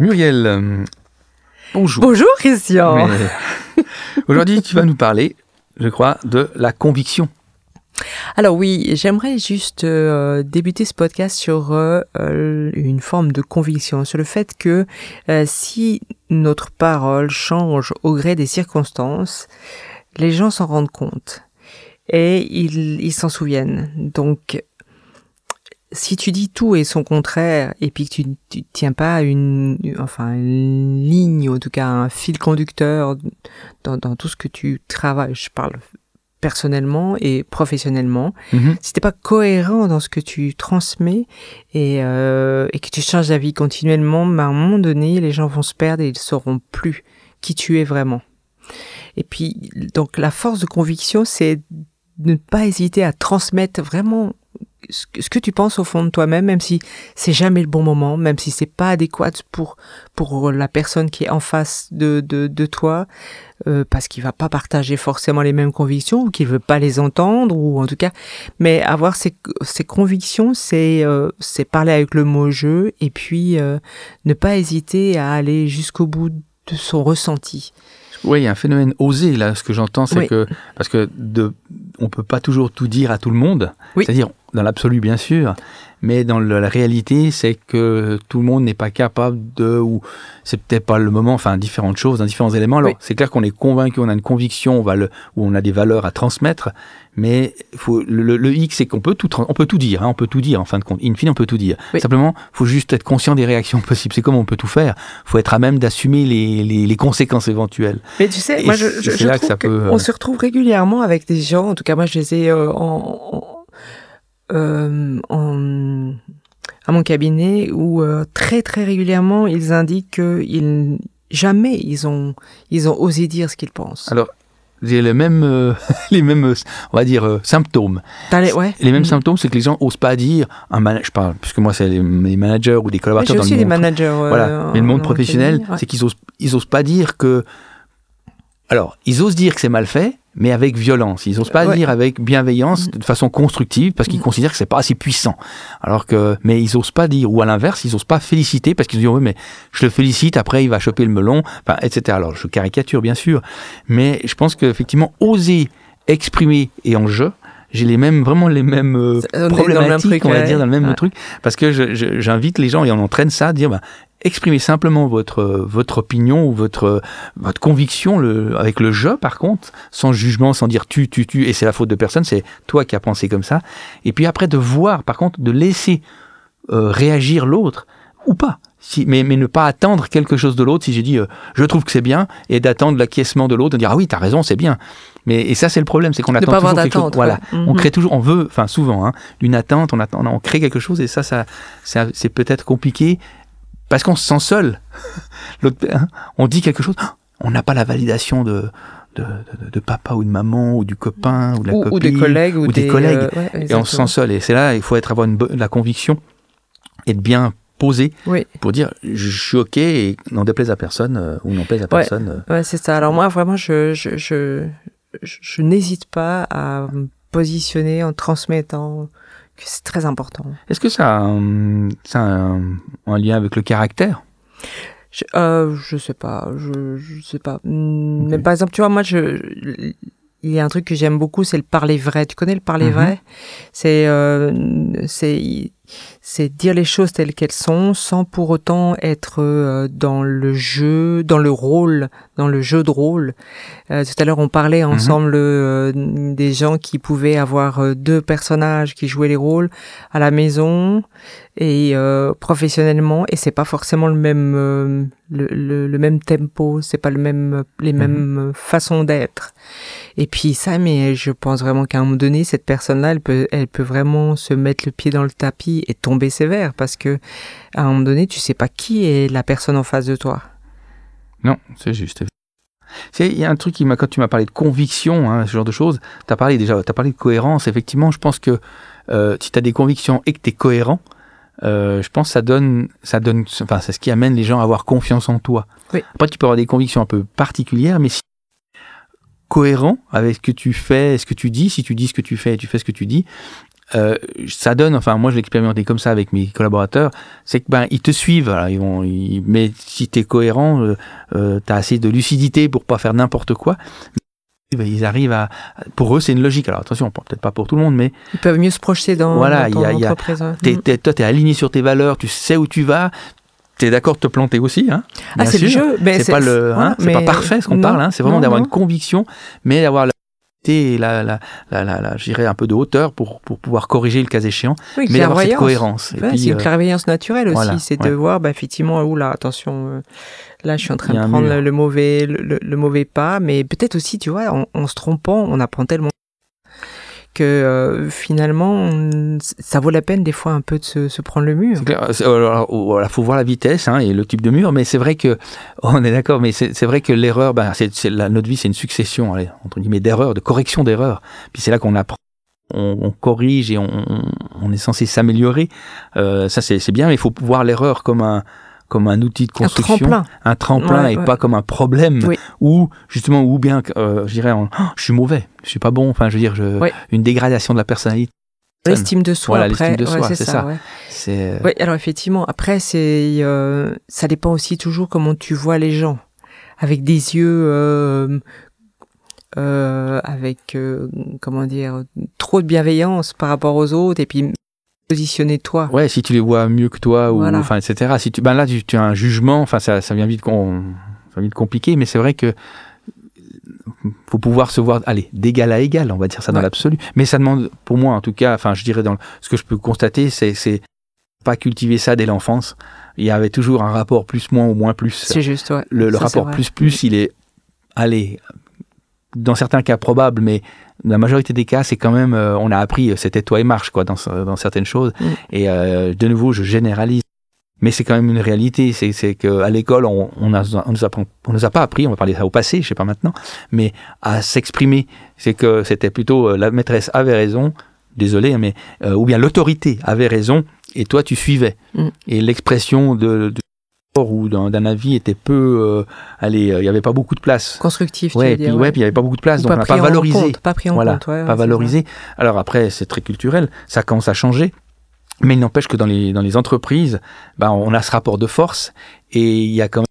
Muriel, bonjour. Bonjour Christian. Mais- Aujourd'hui, tu vas nous parler, je crois, de la conviction. Alors oui, j'aimerais juste euh, débuter ce podcast sur euh, euh, une forme de conviction, sur le fait que euh, si notre parole change au gré des circonstances, les gens s'en rendent compte et ils ils s'en souviennent. Donc, si tu dis tout et son contraire, et puis que tu ne tiens pas une, enfin, une ligne, en tout cas un fil conducteur dans, dans tout ce que tu travailles, je parle personnellement et professionnellement, Mhm. si t'es pas cohérent dans ce que tu transmets et, euh, et que tu changes d'avis continuellement, ben, à un moment donné, les gens vont se perdre et ils sauront plus qui tu es vraiment. Et puis, donc, la force de conviction, c'est de ne pas hésiter à transmettre vraiment ce que, tu penses au fond de toi-même, même si c'est jamais le bon moment, même si c'est pas adéquat pour pour la personne qui est en face de de, de toi, euh, parce qu'il va pas partager forcément les mêmes convictions ou qu'il veut pas les entendre ou en tout cas, mais avoir ces ces convictions, c'est euh, c'est parler avec le mot jeu et puis euh, ne pas hésiter à aller jusqu'au bout de son ressenti. Oui, il y a un phénomène osé là. Ce que j'entends, c'est Oui. que parce que de, on peut pas toujours tout dire à tout le monde. Oui. C'est-à-dire dans l'absolu, bien sûr, mais dans le- la réalité, c'est que tout le monde n'est pas capable de ou c'est peut-être pas le moment. Enfin, différentes choses, hein, différents éléments. Alors, Oui. c'est clair qu'on est convaincu, on a une conviction, on va le, ou on a des valeurs à transmettre. Mais faut, le, le- le hic, c'est qu'on peut tout, on peut tout dire, hein, on peut tout dire en fin de compte. In fine, on peut tout dire. Oui. Simplement, faut juste être conscient des réactions possibles. C'est comme on peut tout faire. faut être à même d'assumer les, les, les conséquences éventuelles. Mais tu sais, Et moi, je, c'est je, là je que trouve ça que peut, on se retrouve régulièrement avec des gens. En tout cas, moi, je les ai euh, en, en- en- à mon cabinet où euh, très très régulièrement ils indiquent que ils jamais ils ont ils ont osé dire ce qu'ils pensent. Alors, j'ai les mêmes, euh, les mêmes, euh, on va dire, euh, symptômes. Les- ouais. Les mêmes Mhm. symptômes, c'est que les gens osent pas dire, un mana- je parle, puisque moi, c'est les, les managers ou des collaborateurs dans aussi le des monde. managers. euh, Voilà. Mais le monde professionnel, ouais. c'est qu'ils osent, ils osent pas dire que. Alors, ils osent dire que c'est mal fait, mais avec violence. Ils osent pas Ouais. dire avec bienveillance, de façon constructive, parce qu'ils Mhm. considèrent que c'est pas assez puissant. Alors que, mais ils osent pas dire, ou à l'inverse, ils osent pas féliciter, parce qu'ils se disent, oui, mais je le félicite, après il va choper le melon, enfin, etc. Alors, je caricature, bien sûr, mais je pense qu'effectivement, oser exprimer et en jeu, j'ai les mêmes, vraiment les mêmes euh, problématiques, on va dire, dans le même Ouais. truc, parce que j'invite les gens et on entraîne ça à dire, bah, exprimez simplement votre, votre opinion ou votre, votre conviction le, avec le je, par contre, sans jugement, sans dire tu, tu, tu, et c'est la faute de personne, c'est toi qui as pensé comme ça. Et puis après, de voir, par contre, de laisser euh, réagir l'autre ou pas. Si, mais, mais ne pas attendre quelque chose de l'autre. Si j'ai dit euh, je trouve que c'est bien, et d'attendre l'acquiescement de l'autre, de dire ah oui, t'as raison, c'est bien. Mais et ça, c'est le problème, c'est qu'on attend pas toujours quelque chose. d'attente. Voilà, ouais. on Mhm. crée toujours, on veut, enfin souvent, hein, une attente, on, attend, on crée quelque chose et ça, ça c'est peut-être compliqué parce qu'on se sent seul. Hein, on dit quelque chose, on n'a pas la validation de, de, de- de papa ou de maman ou du copain ou de la ou, copine. ou des collègues ou, ou des collègues. euh, ouais, et on se sent seul. Et c'est là, il faut être avoir une, la conviction, être bien posé Oui. pour dire je suis ok et n'en déplaise à personne euh, ou n'en plaise à personne. euh. Ouais, c'est ça. Alors moi, vraiment, je, je, je, je, je n'hésite pas à me positionner en transmettant que c'est très important. Est-ce que ça a, un, ça a un, un lien avec le caractère? Je, euh, je sais pas, je, je sais pas. Hmm. Mais par exemple, tu vois, moi, je, je- il y a un truc que j'aime beaucoup, c'est le parler vrai. Tu connais le parler Mhm. vrai? C'est euh, c'est c'est dire les choses telles qu'elles sont, sans pour autant être euh, dans le jeu, dans le rôle, dans le jeu de rôle. Euh, tout à l'heure, on parlait ensemble euh, des gens qui pouvaient avoir deux personnages qui jouaient les rôles à la maison et euh, professionnellement et c'est pas forcément le même le, le, le même tempo c'est pas le même les Mhm. mêmes façons d'être et puis ça mais je pense vraiment qu'à un moment donné cette personne là elle peut elle peut vraiment se mettre le pied dans le tapis et tomber sévère parce que à un moment donné tu sais pas qui est la personne en face de toi Non, c'est juste. Il y a un truc qui m'a, quand tu m'as parlé de conviction, hein, ce genre de choses, tu as parlé déjà, tu as parlé de cohérence. Effectivement, je pense que euh, si tu as des convictions et que tu es cohérent, euh, je pense que ça donne, ça donne, enfin, c'est ce qui amène les gens à avoir confiance en toi. Oui. Après, tu peux avoir des convictions un peu particulières, mais si cohérent avec ce que tu fais et ce que tu dis, si tu dis ce que tu fais et tu fais ce que tu dis, euh, ça donne, enfin moi je l'ai expérimenté comme ça avec mes collaborateurs, c'est que ben ils te suivent, alors, ils vont, ils- mais si tu es cohérent, euh, euh, tu as assez de lucidité pour pas faire n'importe quoi. Ben, ils arrivent à, pour eux c'est une logique. Alors attention, peut-être pas pour tout le monde, mais Ils peuvent mieux se projeter dans, Voilà, dans ton y a- il y a- entreprise. toi es aligné sur tes valeurs, tu sais où tu vas, tu es d'accord de te planter aussi, hein. Ah, c'est le jeu. mais c'est pas le, hein, c'est mais- pas parfait ce qu'on parle, hein, c'est vraiment d'avoir une conviction, mais d'avoir la et la, la, la, la, dirais un peu de hauteur pour, pour pouvoir corriger le cas échéant, Oui, mais d'avoir cette cohérence. Ouais, c'est une euh, clairvoyance naturelle aussi, c'est ouais. de voir, bah, effectivement, oula, attention, euh, là je suis en train de prendre le mauvais, le, le- le mauvais pas, mais peut-être aussi, tu vois, en, en se trompant, on apprend tellement que euh, finalement, ça vaut la peine des fois un peu de se, se prendre le mur. C'est- euh, Voilà, faut voir la vitesse hein, et le type de mur, mais c'est vrai que on est d'accord, mais c'est vrai que l'erreur, ben, notre vie, c'est une succession, allez, entre guillemets, d'erreurs, de correction d'erreurs. Puis c'est là qu'on apprend, on, on corrige et on, on- est censé s'améliorer. Euh, ça, c'est bien, mais il faut voir l'erreur comme un comme un outil de Un construction, tremplin. un tremplin Ouais, et ouais. pas comme un problème Oui. ou justement ou bien, euh, je dirais, Oh, je suis mauvais, je suis pas bon. Enfin, je veux dire, je, une dégradation de la personnalité. L'estime de soi, Voilà, après. l'estime de soi, c'est c'est ça. Oui, alors effectivement, après, c'est, euh, ça dépend aussi toujours comment tu vois les gens. Avec des yeux, euh, euh, avec, euh, comment dire, trop de bienveillance par rapport aux autres, et puis positionner toi. Ouais, si tu les vois mieux que toi, ou Voilà. enfin, etc. Si tu, ben là, tu, tu as un jugement. Enfin, ça, ça vient vite, con- ça vient vite compliqué, mais c'est vrai que faut pouvoir se voir, allez, d'égal à égal, on va dire ça dans Ouais. l'absolu. Mais ça demande, pour moi, en tout cas, enfin, je dirais dans le- ce que je peux constater, c'est, c'est pas cultiver ça dès l'enfance. Il y avait toujours un rapport plus moins ou moins plus. C'est juste, ouais. Le, le Ça, c'est rapport vrai. plus plus, il est, allez, dans certains cas probable, mais la majorité des cas, c'est quand même, euh, on a appris, euh, c'était toi et marche, quoi, dans, dans certaines choses. Mm. Et euh, de nouveau, je généralise. Mais c'est quand même une réalité, c'est, qu'à l'école, on, on, a, on, nous apprend- on nous a pas appris, on va parler ça au passé, je sais pas maintenant, mais à s'exprimer. C'est que c'était plutôt euh, la maîtresse avait raison, désolé, mais euh, ou bien l'autorité avait raison, et toi tu suivais. Mm. Et l'expression de, de ou d'un, avis était peu, euh, allez, euh, il y avait pas beaucoup de place. Constructif, tu Ouais, veux puis, dire. ouais, puis il y avait pas beaucoup de place, Ou donc on n'a pris pas en valorisé compte, pas pris en Voilà, compte, ouais, pas valorisé. Alors après, c'est très culturel, ça commence à changer, mais il n'empêche que dans les, dans les entreprises, ben, on a ce rapport de force et il y a quand même,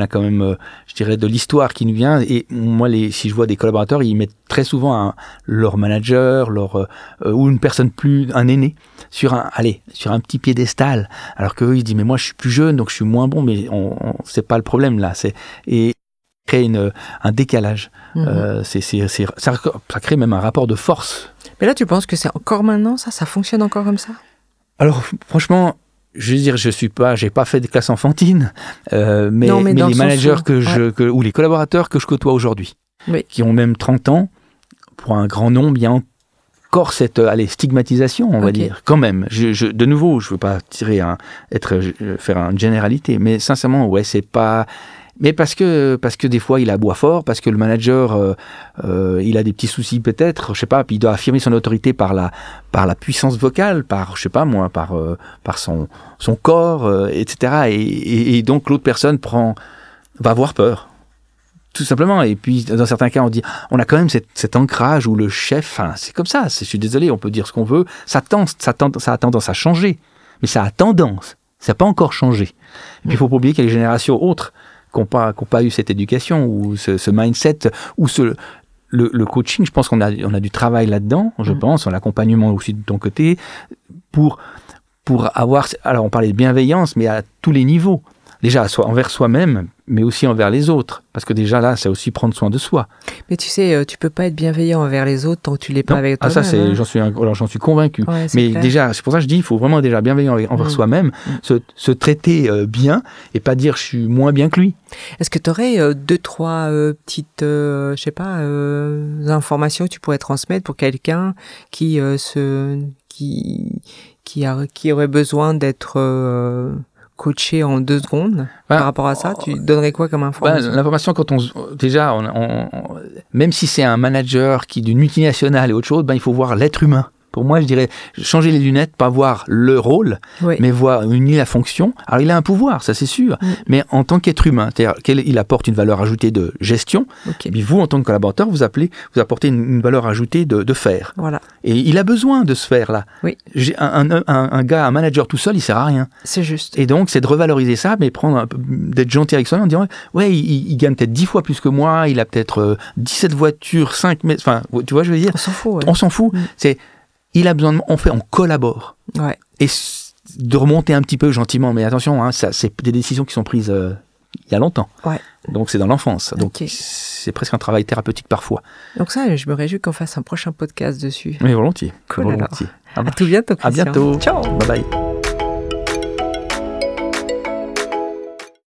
on a quand même, euh, je dirais, de l'histoire qui nous vient. Et moi, les, si je vois des collaborateurs, ils mettent très souvent un- leur manager, leur euh, euh, ou une personne plus, un aîné, sur un, allez, sur un petit piédestal. Alors qu'eux, ils se disent, mais moi, je suis plus jeune, donc je suis moins bon. Mais on, on- c'est pas le problème là. C'est et crée une, un décalage. Euh, c'est, c'est, c'est- ça, ça crée même un rapport de force. Mais là, tu penses que c'est encore maintenant, ça? Ça fonctionne encore comme ça? Alors franchement, je veux dire, je suis pas, j'ai pas fait de classe enfantine, euh, mais, Non, mais les managers que je, que- ou les collaborateurs que je côtoie aujourd'hui, Oui. qui ont même 30 ans, pour un grand nombre, il y a encore cette euh, allez, stigmatisation, on va dire, quand même. Je, je- de nouveau, je veux pas tirer un, être, faire une généralité, mais sincèrement, ouais, c'est pas. Mais parce que, parce que des fois il aboie fort, parce que le manager euh, euh, il a des petits soucis peut-être, je sais pas, puis il doit affirmer son autorité par la, par la puissance vocale, par, je sais pas moi, par, euh, par son, son corps, euh, etc. Et, et- et donc l'autre personne prend, va avoir peur. Tout simplement. Et puis, dans certains cas, on dit, on a quand même cet, cet ancrage où le chef, enfin, c'est comme ça, je suis désolé, on peut dire ce qu'on veut, ça, tend, ça, tend, ça a tendance à changer. Mais ça a tendance, ça n'a pas encore changé. Et puis, il faut pas oublier qu'il y a les générations autres n'ont pas, qui pas eu cette éducation ou ce, ce mindset ou ce, le, le coaching. Je pense qu'on a, on a du travail là-dedans, je Mm. pense, l'accompagnement aussi de ton côté, pour, pour avoir. Alors, on parlait de bienveillance, mais à tous les niveaux. Déjà, envers soi-même, mais aussi envers les autres. Parce que déjà là, c'est aussi prendre soin de soi. Mais tu sais, euh, tu peux pas être bienveillant envers les autres tant que tu l'es pas avec ah, toi ça, c'est, j'en suis, alors, j'en suis convaincu. Ouais, Mais clair. déjà, c'est pour ça que je dis, il faut vraiment déjà bienveillant envers Mm. soi-même, Mm. se, se traiter euh, bien et pas dire je suis moins bien que lui. Est-ce que tu aurais deux, trois euh, petites, euh, je sais pas, euh, informations que tu pourrais transmettre pour quelqu'un qui euh, se, qui, qui, a, qui aurait besoin d'être coaché en deux secondes par rapport à ça Tu donnerais quoi comme Ben, information l'information, quand on déjà, on, on- on- même si c'est un manager qui d'une multinationale et autre chose, ben, il faut voir l'être humain. Pour moi, je dirais changer les lunettes, pas voir le rôle, Oui. mais voir ni la fonction. Alors, il a un pouvoir, ça c'est sûr, Mm. mais en tant qu'être humain, c'est-à-dire qu'il apporte une valeur ajoutée de gestion, Ok. et puis vous, en tant que collaborateur, vous appelez, vous apportez une, une valeur ajoutée de, de faire. Voilà. Et il a besoin de ce faire-là. Oui. J'ai Un, un, un, un gars, un manager tout seul, il sert à rien. C'est juste. Et donc, c'est de revaloriser ça, mais prendre d'être gentil avec soi en disant, ouais, il, il gagne peut-être 10 fois plus que moi, il a peut-être euh, 17 voitures, 5 mètres, enfin, tu vois, je veux dire, On s'en fout. ouais. on s'en fout. Mm. C'est, il a besoin de, on fait, on collabore. Ouais. Et de remonter un petit peu gentiment, mais attention, hein, ça, c'est des décisions qui sont prises euh, il y a longtemps. Ouais. Donc, c'est dans l'enfance. Donc, c'est presque un travail thérapeutique parfois. Donc ça, je me réjouis qu'on fasse un prochain podcast dessus. Mais volontiers. Cool, volontiers. À tout bientôt. à bientôt. Ciao. Bye bye.